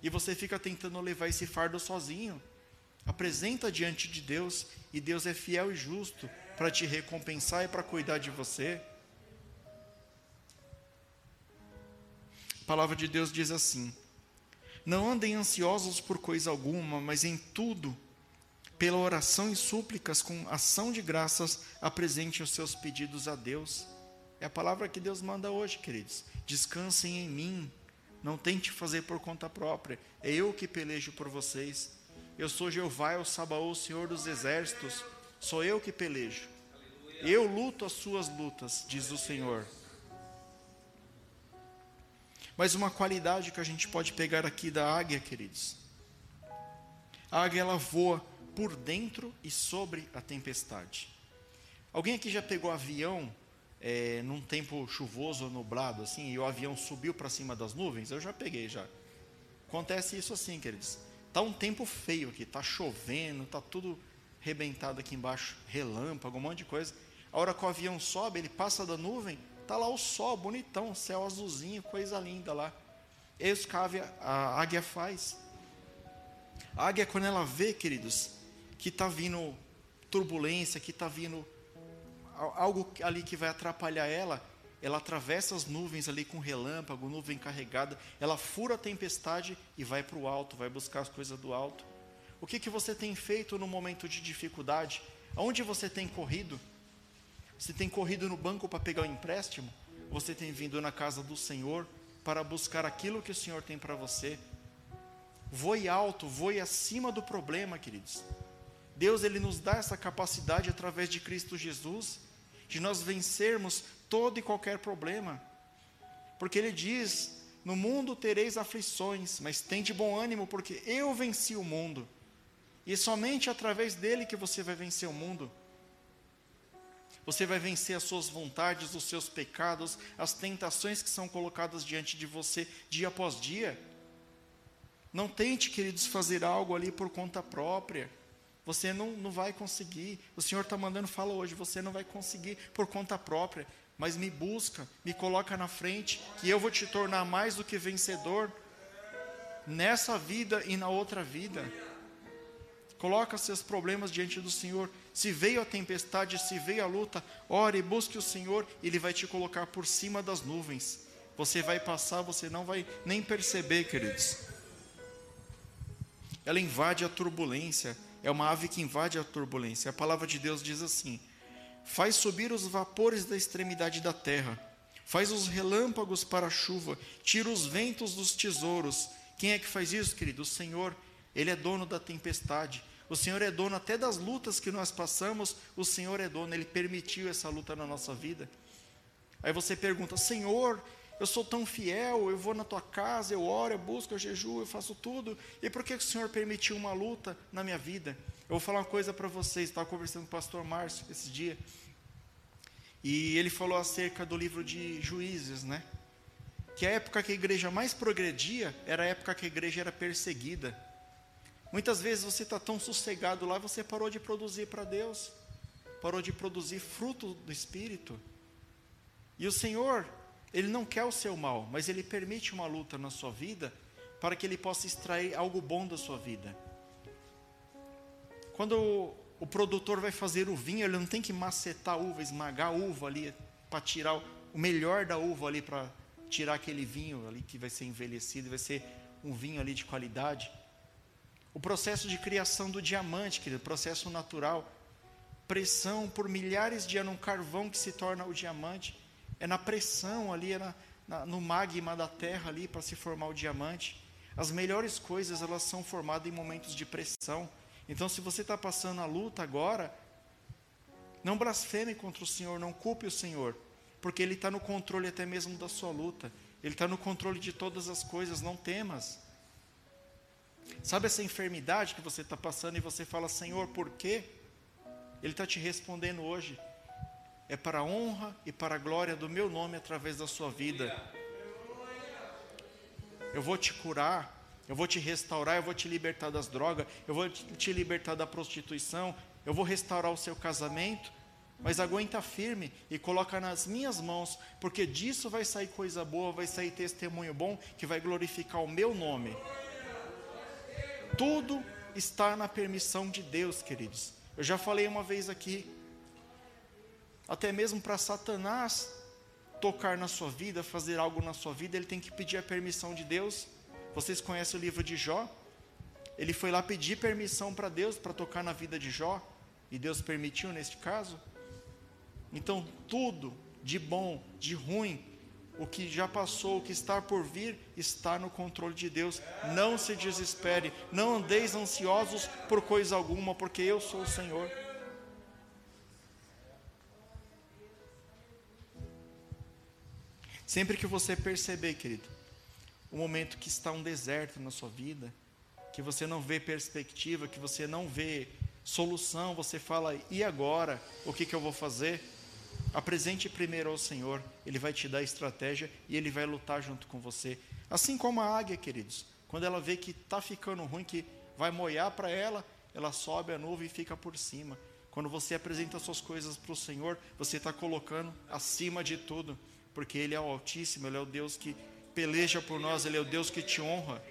Speaker 1: E você fica tentando levar esse fardo sozinho. Apresenta diante de Deus e Deus é fiel e justo para te recompensar e para cuidar de você. A palavra de Deus diz assim: Não andem ansiosos por coisa alguma, mas em tudo, pela oração e súplicas, com ação de graças, apresente os seus pedidos a Deus. É a palavra que Deus manda hoje, queridos. Descansem em mim. Não tente fazer por conta própria. É eu que pelejo por vocês. Eu sou Jeová, o Sabaô, o Senhor dos exércitos. Sou eu que pelejo. Eu luto as suas lutas, diz o Senhor. Mas uma qualidade que a gente pode pegar aqui da águia, queridos. A águia ela voa por dentro e sobre a tempestade. Alguém aqui já pegou avião é, num tempo chuvoso ou nublado, assim, e o avião subiu para cima das nuvens? Eu já peguei já. Acontece isso assim, queridos. Tá um tempo feio aqui, tá chovendo, tá tudo rebentado aqui embaixo, relâmpago, um monte de coisa. A hora que o avião sobe, ele passa da nuvem, tá lá o sol, bonitão, céu azulzinho, coisa linda lá. É isso que a águia, faz. A águia, quando ela vê, queridos, que está vindo turbulência, que está vindo algo ali que vai atrapalhar ela, ela atravessa as nuvens ali com relâmpago, nuvem carregada, ela fura a tempestade e vai para o alto, vai buscar as coisas do alto. O que, que você tem feito no momento de dificuldade? Aonde você tem corrido? Você tem corrido no banco para pegar o empréstimo? Você tem vindo na casa do Senhor para buscar aquilo que o Senhor tem para você? Voe alto, voe acima do problema, queridos. Deus ele nos dá essa capacidade através de Cristo Jesus de nós vencermos todo e qualquer problema. Porque ele diz: "No mundo tereis aflições, mas tende bom ânimo, porque eu venci o mundo". E é somente através dele que você vai vencer o mundo. Você vai vencer as suas vontades, os seus pecados, as tentações que são colocadas diante de você dia após dia. Não tente, queridos, fazer algo ali por conta própria. Você não, não vai conseguir. O Senhor está mandando fala hoje, você não vai conseguir por conta própria. Mas me busca, me coloca na frente, que eu vou te tornar mais do que vencedor nessa vida e na outra vida. Coloca seus problemas diante do Senhor. Se veio a tempestade, se veio a luta, ore, busque o Senhor, Ele vai te colocar por cima das nuvens. Você vai passar, você não vai nem perceber, queridos. Ela invade a turbulência, é uma ave que invade a turbulência. A palavra de Deus diz assim: Faz subir os vapores da extremidade da terra, faz os relâmpagos para a chuva, tira os ventos dos tesouros. Quem é que faz isso, querido? O Senhor. Ele é dono da tempestade. O Senhor é dono até das lutas que nós passamos. O Senhor é dono, Ele permitiu essa luta na nossa vida. Aí você pergunta: Senhor, eu sou tão fiel, eu vou na tua casa, eu oro, eu busco, eu jejuo, eu faço tudo. E por que o Senhor permitiu uma luta na minha vida? Eu vou falar uma coisa para vocês. Estava conversando com o pastor Márcio esse dia. E ele falou acerca do livro de Juízes, né? Que a época que a igreja mais progredia era a época que a igreja era perseguida. Muitas vezes você está tão sossegado lá, você parou de produzir para Deus, parou de produzir fruto do Espírito. E o Senhor, ele não quer o seu mal, mas ele permite uma luta na sua vida para que ele possa extrair algo bom da sua vida. Quando o, o produtor vai fazer o vinho, ele não tem que macetar a uva, esmagar a uva ali para tirar o melhor da uva ali para tirar aquele vinho ali que vai ser envelhecido, vai ser um vinho ali de qualidade. O processo de criação do diamante, querido, processo natural, pressão por milhares de anos, um carvão que se torna o diamante é na pressão ali, é na, na, no magma da terra ali para se formar o diamante. As melhores coisas elas são formadas em momentos de pressão. Então, se você está passando a luta agora, não blasfeme contra o Senhor, não culpe o Senhor, porque Ele está no controle até mesmo da sua luta. Ele está no controle de todas as coisas. Não temas. Sabe essa enfermidade que você está passando e você fala, Senhor, por quê? Ele está te respondendo hoje é para a honra e para a glória do meu nome através da sua vida. Eu vou te curar, eu vou te restaurar, eu vou te libertar das drogas, eu vou te libertar da prostituição, eu vou restaurar o seu casamento. Mas aguenta firme e coloca nas minhas mãos, porque disso vai sair coisa boa, vai sair testemunho bom que vai glorificar o meu nome. Tudo está na permissão de Deus, queridos. Eu já falei uma vez aqui, até mesmo para Satanás, tocar na sua vida, fazer algo na sua vida, ele tem que pedir a permissão de Deus. Vocês conhecem o livro de Jó? Ele foi lá pedir permissão para Deus para tocar na vida de Jó, e Deus permitiu neste caso. Então, tudo de bom, de ruim, o que já passou, o que está por vir, está no controle de Deus. Não se desespere, não andeis ansiosos por coisa alguma, porque eu sou o Senhor. Sempre que você perceber, querido, o momento que está um deserto na sua vida, que você não vê perspectiva, que você não vê solução, você fala, e agora? O que, que eu vou fazer? Apresente primeiro ao Senhor, Ele vai te dar estratégia e Ele vai lutar junto com você. Assim como a águia, queridos, quando ela vê que está ficando ruim, que vai molhar para ela, ela sobe a nuvem e fica por cima. Quando você apresenta suas coisas para o Senhor, você está colocando acima de tudo porque Ele é o Altíssimo, Ele é o Deus que peleja por nós, Ele é o Deus que te honra.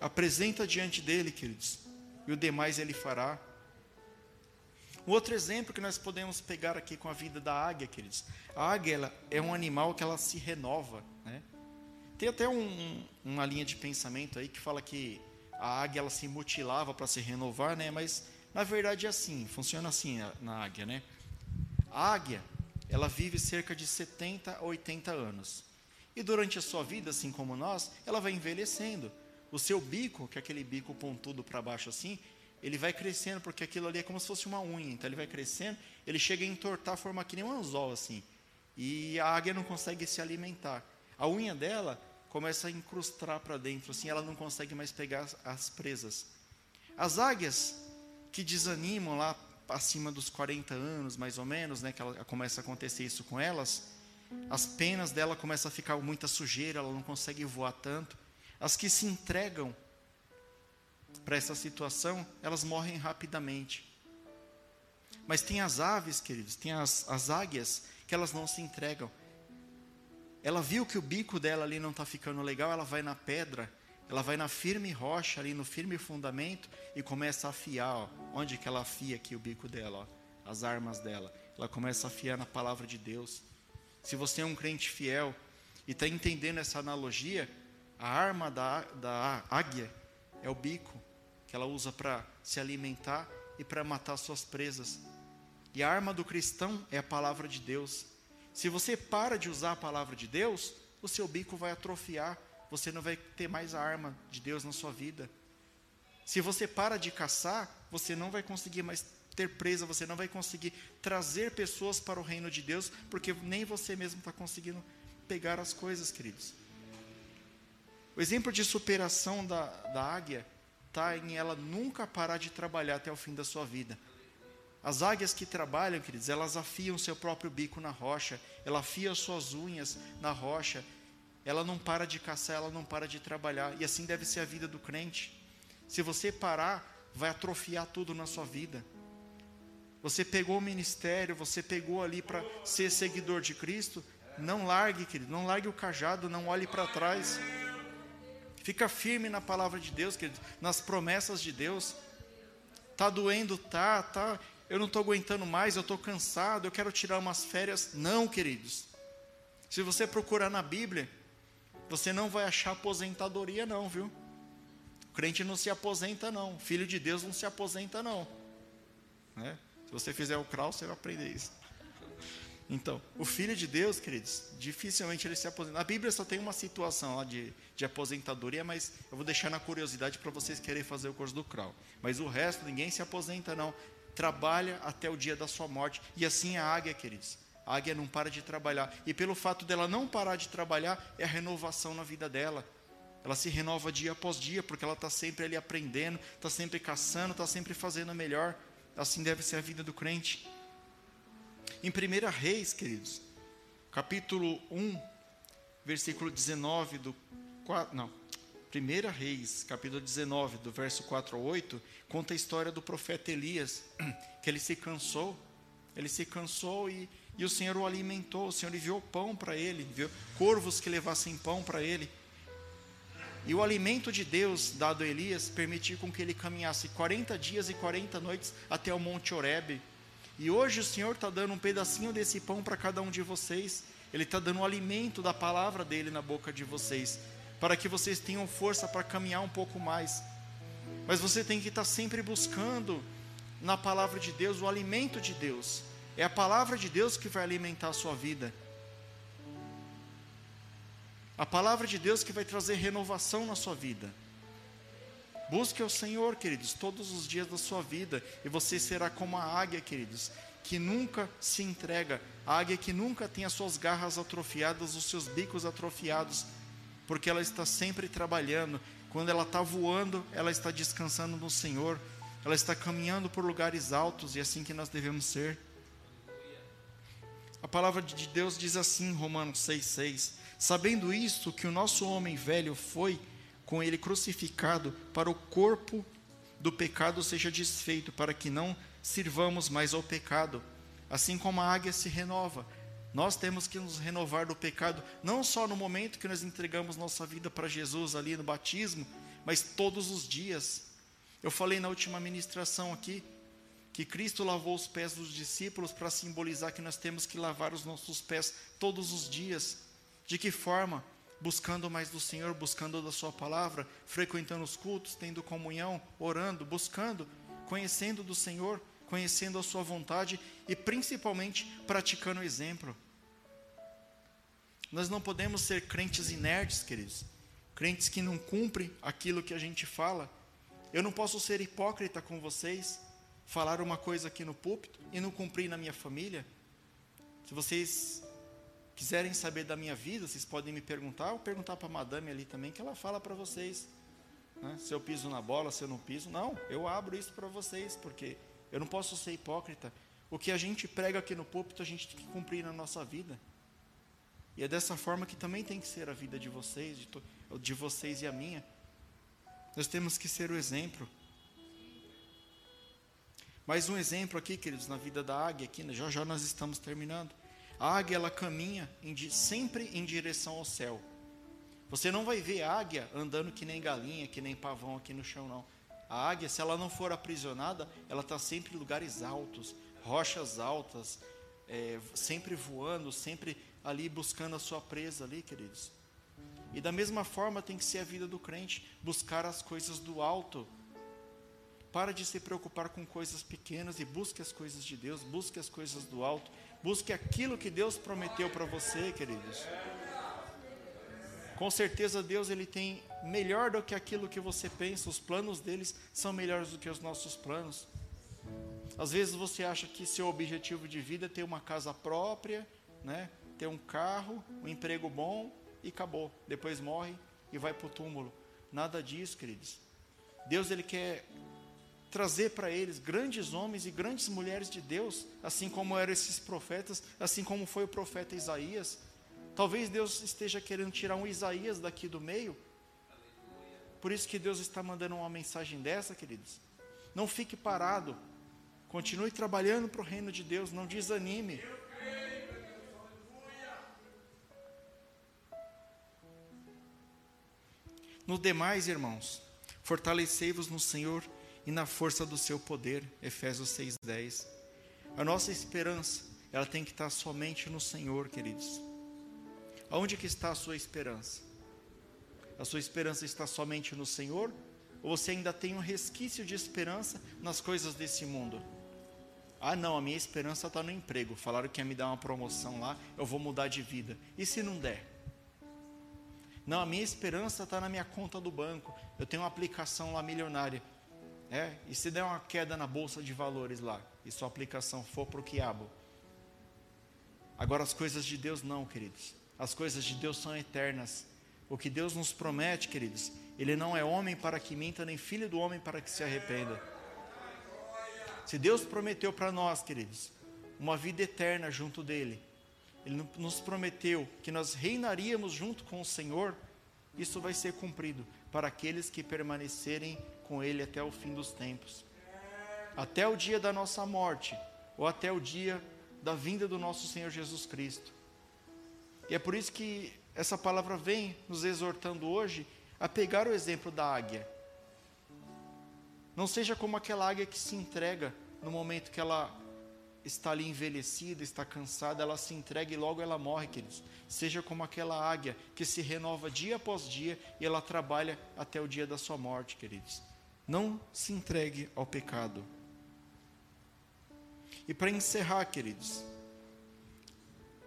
Speaker 1: Apresenta diante dele, queridos, e o demais Ele fará. Um outro exemplo que nós podemos pegar aqui com a vida da águia, queridos. A águia ela, é um animal que ela se renova, né? Tem até um, uma linha de pensamento aí que fala que a águia ela se mutilava para se renovar, né? Mas na verdade é assim, funciona assim na águia, né? A águia ela vive cerca de 70 a 80 anos. E durante a sua vida, assim como nós, ela vai envelhecendo. O seu bico, que é aquele bico pontudo para baixo assim, ele vai crescendo, porque aquilo ali é como se fosse uma unha. Então ele vai crescendo, ele chega a entortar, formar que nem um anzol assim. E a águia não consegue se alimentar. A unha dela começa a incrustar para dentro, assim, ela não consegue mais pegar as presas. As águias que desanimam lá acima dos 40 anos, mais ou menos, né, que ela, começa a acontecer isso com elas, as penas dela começam a ficar muita sujeira, ela não consegue voar tanto. As que se entregam para essa situação, elas morrem rapidamente. Mas tem as aves, queridos, tem as, as águias, que elas não se entregam. Ela viu que o bico dela ali não está ficando legal, ela vai na pedra ela vai na firme rocha, ali no firme fundamento, e começa a afiar. Ó. Onde que ela afia aqui o bico dela? Ó, as armas dela. Ela começa a afiar na palavra de Deus. Se você é um crente fiel e está entendendo essa analogia, a arma da, da águia é o bico, que ela usa para se alimentar e para matar suas presas. E a arma do cristão é a palavra de Deus. Se você para de usar a palavra de Deus, o seu bico vai atrofiar você não vai ter mais a arma de Deus na sua vida. Se você para de caçar, você não vai conseguir mais ter presa, você não vai conseguir trazer pessoas para o reino de Deus, porque nem você mesmo está conseguindo pegar as coisas, queridos. O exemplo de superação da, da águia está em ela nunca parar de trabalhar até o fim da sua vida. As águias que trabalham, queridos, elas afiam seu próprio bico na rocha, ela afia suas unhas na rocha, ela não para de caçar, ela não para de trabalhar. E assim deve ser a vida do crente. Se você parar, vai atrofiar tudo na sua vida. Você pegou o ministério, você pegou ali para ser seguidor de Cristo, não largue, querido, não largue o cajado, não olhe para trás. Fica firme na palavra de Deus, querido, nas promessas de Deus. Tá doendo, tá, tá. Eu não estou aguentando mais, eu estou cansado, eu quero tirar umas férias. Não, queridos. Se você procurar na Bíblia, você não vai achar aposentadoria, não, viu? O crente não se aposenta, não. Filho de Deus não se aposenta, não. Né? Se você fizer o crawl, você vai aprender isso. Então, o filho de Deus, queridos, dificilmente ele se aposenta. A Bíblia só tem uma situação lá de, de aposentadoria, mas eu vou deixar na curiosidade para vocês querem fazer o curso do crawl. Mas o resto, ninguém se aposenta, não. Trabalha até o dia da sua morte. E assim é a águia, queridos. A águia não para de trabalhar. E pelo fato dela não parar de trabalhar, é a renovação na vida dela. Ela se renova dia após dia, porque ela está sempre ali aprendendo, está sempre caçando, está sempre fazendo melhor. Assim deve ser a vida do crente. Em 1 Reis, queridos, capítulo 1, versículo 19 do 4, não, 1 Reis, capítulo 19, do verso 4 ao 8, conta a história do profeta Elias, que ele se cansou, ele se cansou e e o Senhor o alimentou, o Senhor enviou pão para ele, enviou corvos que levassem pão para ele. E o alimento de Deus dado a Elias permitiu com que ele caminhasse 40 dias e 40 noites até o Monte Horebe. E hoje o Senhor está dando um pedacinho desse pão para cada um de vocês. Ele está dando o alimento da palavra dele na boca de vocês, para que vocês tenham força para caminhar um pouco mais. Mas você tem que estar tá sempre buscando na palavra de Deus o alimento de Deus. É a palavra de Deus que vai alimentar a sua vida. A palavra de Deus que vai trazer renovação na sua vida. Busque o Senhor, queridos, todos os dias da sua vida, e você será como a águia, queridos, que nunca se entrega, a águia que nunca tem as suas garras atrofiadas, os seus bicos atrofiados, porque ela está sempre trabalhando. Quando ela está voando, ela está descansando no Senhor, ela está caminhando por lugares altos, e é assim que nós devemos ser. A palavra de Deus diz assim, Romanos 6,6: Sabendo isto, que o nosso homem velho foi com ele crucificado, para o corpo do pecado seja desfeito, para que não sirvamos mais ao pecado. Assim como a águia se renova, nós temos que nos renovar do pecado, não só no momento que nós entregamos nossa vida para Jesus ali no batismo, mas todos os dias. Eu falei na última ministração aqui que Cristo lavou os pés dos discípulos para simbolizar que nós temos que lavar os nossos pés todos os dias. De que forma? Buscando mais do Senhor, buscando da Sua palavra, frequentando os cultos, tendo comunhão, orando, buscando, conhecendo do Senhor, conhecendo a Sua vontade e principalmente praticando o exemplo. Nós não podemos ser crentes inertes, queridos, crentes que não cumprem aquilo que a gente fala. Eu não posso ser hipócrita com vocês falar uma coisa aqui no púlpito e não cumprir na minha família. Se vocês quiserem saber da minha vida, vocês podem me perguntar, ou perguntar para a madame ali também, que ela fala para vocês. Né? Se eu piso na bola, se eu não piso. Não, eu abro isso para vocês, porque eu não posso ser hipócrita. O que a gente prega aqui no púlpito, a gente tem que cumprir na nossa vida. E é dessa forma que também tem que ser a vida de vocês, de, de vocês e a minha. Nós temos que ser o exemplo. Mais um exemplo aqui, queridos, na vida da águia, aqui, né? já já nós estamos terminando. A águia, ela caminha em, sempre em direção ao céu. Você não vai ver águia andando que nem galinha, que nem pavão aqui no chão, não. A águia, se ela não for aprisionada, ela está sempre em lugares altos, rochas altas, é, sempre voando, sempre ali buscando a sua presa ali, queridos. E da mesma forma tem que ser a vida do crente, buscar as coisas do alto, para de se preocupar com coisas pequenas e busque as coisas de Deus, busque as coisas do alto, busque aquilo que Deus prometeu para você, queridos. Com certeza Deus ele tem melhor do que aquilo que você pensa, os planos deles são melhores do que os nossos planos. Às vezes você acha que seu objetivo de vida é ter uma casa própria, né? ter um carro, um emprego bom e acabou. Depois morre e vai para o túmulo. Nada disso, queridos. Deus ele quer trazer para eles grandes homens e grandes mulheres de Deus, assim como eram esses profetas, assim como foi o profeta Isaías. Talvez Deus esteja querendo tirar um Isaías daqui do meio. Por isso que Deus está mandando uma mensagem dessa, queridos. Não fique parado. Continue trabalhando para o reino de Deus, não desanime. No demais, irmãos, fortalecei-vos no Senhor e na força do seu poder. Efésios 6:10. A nossa esperança, ela tem que estar somente no Senhor, queridos. Aonde que está a sua esperança? A sua esperança está somente no Senhor? Ou você ainda tem um resquício de esperança nas coisas desse mundo? Ah, não, a minha esperança está no emprego. Falaram que ia me dar uma promoção lá, eu vou mudar de vida. E se não der? Não, a minha esperança está na minha conta do banco. Eu tenho uma aplicação lá milionária. É, e se der uma queda na bolsa de valores lá, e sua aplicação for para o quiabo. Agora, as coisas de Deus não, queridos. As coisas de Deus são eternas. O que Deus nos promete, queridos, Ele não é homem para que minta, nem filho do homem para que se arrependa. Se Deus prometeu para nós, queridos, uma vida eterna junto dEle, Ele nos prometeu que nós reinaríamos junto com o Senhor, isso vai ser cumprido para aqueles que permanecerem com Ele até o fim dos tempos, até o dia da nossa morte, ou até o dia da vinda do nosso Senhor Jesus Cristo. E é por isso que essa palavra vem nos exortando hoje a pegar o exemplo da águia. Não seja como aquela águia que se entrega no momento que ela está ali envelhecida, está cansada, ela se entrega e logo ela morre, queridos. Seja como aquela águia que se renova dia após dia e ela trabalha até o dia da sua morte, queridos. Não se entregue ao pecado. E para encerrar, queridos,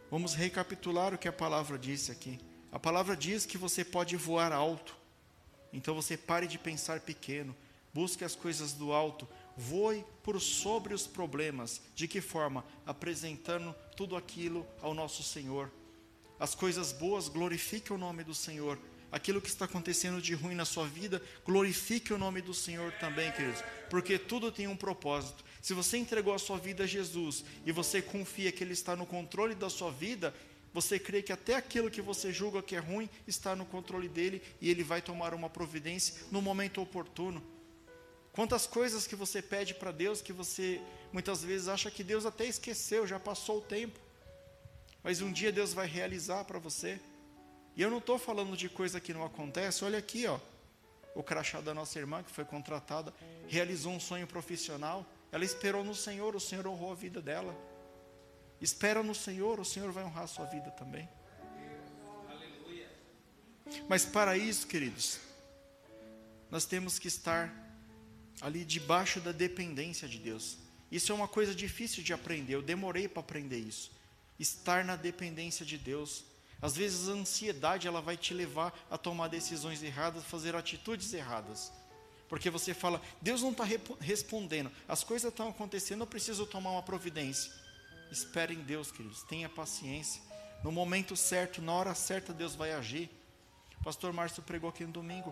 Speaker 1: vamos recapitular o que a palavra disse aqui. A palavra diz que você pode voar alto. Então você pare de pensar pequeno, busque as coisas do alto, voe por sobre os problemas. De que forma? Apresentando tudo aquilo ao nosso Senhor. As coisas boas glorifiquem o nome do Senhor. Aquilo que está acontecendo de ruim na sua vida, glorifique o nome do Senhor também, queridos, porque tudo tem um propósito. Se você entregou a sua vida a Jesus e você confia que Ele está no controle da sua vida, você crê que até aquilo que você julga que é ruim está no controle dele e ele vai tomar uma providência no momento oportuno. Quantas coisas que você pede para Deus que você muitas vezes acha que Deus até esqueceu, já passou o tempo. Mas um dia Deus vai realizar para você. E eu não estou falando de coisa que não acontece. Olha aqui, ó. O crachá da nossa irmã que foi contratada realizou um sonho profissional. Ela esperou no Senhor, o Senhor honrou a vida dela. Espera no Senhor, o Senhor vai honrar a sua vida também. Mas para isso, queridos, nós temos que estar ali debaixo da dependência de Deus. Isso é uma coisa difícil de aprender, eu demorei para aprender isso. Estar na dependência de Deus. Às vezes a ansiedade ela vai te levar a tomar decisões erradas, fazer atitudes erradas. Porque você fala, Deus não está respondendo, as coisas estão acontecendo, eu preciso tomar uma providência. Espere em Deus, queridos, tenha paciência. No momento certo, na hora certa, Deus vai agir. O pastor Márcio pregou aqui no domingo.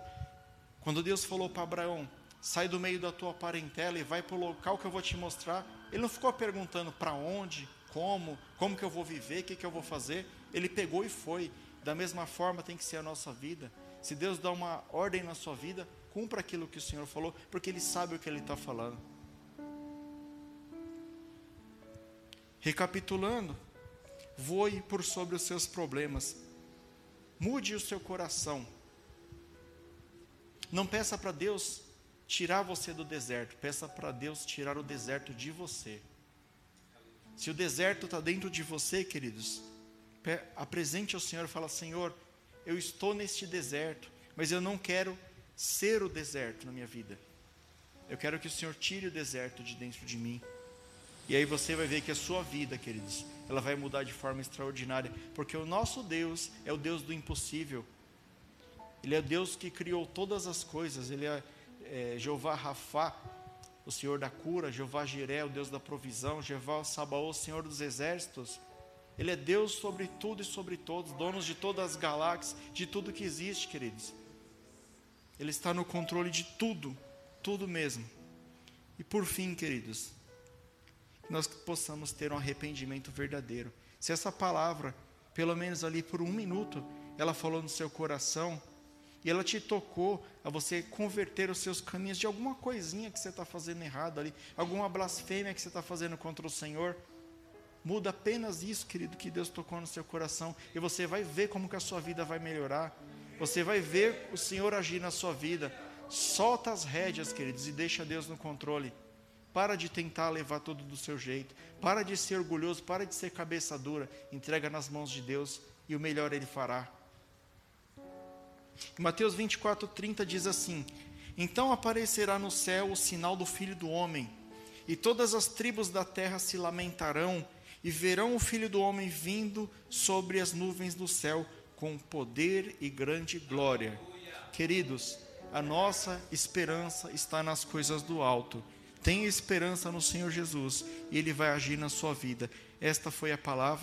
Speaker 1: Quando Deus falou para Abraão: sai do meio da tua parentela e vai para o local que eu vou te mostrar. Ele não ficou perguntando para onde, como, como que eu vou viver, o que, que eu vou fazer. Ele pegou e foi. Da mesma forma tem que ser a nossa vida. Se Deus dá uma ordem na sua vida, cumpra aquilo que o Senhor falou, porque Ele sabe o que Ele está falando. Recapitulando, voe por sobre os seus problemas, mude o seu coração. Não peça para Deus tirar você do deserto, peça para Deus tirar o deserto de você. Se o deserto está dentro de você, queridos, apresente ao Senhor e fala: Senhor, eu estou neste deserto, mas eu não quero ser o deserto na minha vida. Eu quero que o Senhor tire o deserto de dentro de mim. E aí você vai ver que a sua vida, queridos, ela vai mudar de forma extraordinária, porque o nosso Deus é o Deus do impossível. Ele é o Deus que criou todas as coisas, ele é é, Jeová Rafá, o Senhor da cura, Jeová Jiré, o Deus da provisão, Jeová Sabaô, o Senhor dos exércitos. Ele é Deus sobre tudo e sobre todos, donos de todas as galáxias, de tudo que existe, queridos. Ele está no controle de tudo, tudo mesmo. E por fim, queridos, nós possamos ter um arrependimento verdadeiro. Se essa palavra, pelo menos ali por um minuto, ela falou no seu coração, e ela te tocou a você converter os seus caminhos de alguma coisinha que você está fazendo errado ali, alguma blasfêmia que você está fazendo contra o Senhor. Muda apenas isso, querido, que Deus tocou no seu coração, e você vai ver como que a sua vida vai melhorar. Você vai ver o Senhor agir na sua vida. Solta as rédeas, queridos, e deixa Deus no controle. Para de tentar levar tudo do seu jeito. Para de ser orgulhoso, para de ser cabeça dura. Entrega nas mãos de Deus e o melhor Ele fará. Mateus 24, 30 diz assim: Então aparecerá no céu o sinal do Filho do Homem, e todas as tribos da terra se lamentarão, e verão o Filho do Homem vindo sobre as nuvens do céu, com poder e grande glória. Queridos, a nossa esperança está nas coisas do alto. Tenha esperança no Senhor Jesus, e Ele vai agir na sua vida. Esta foi a palavra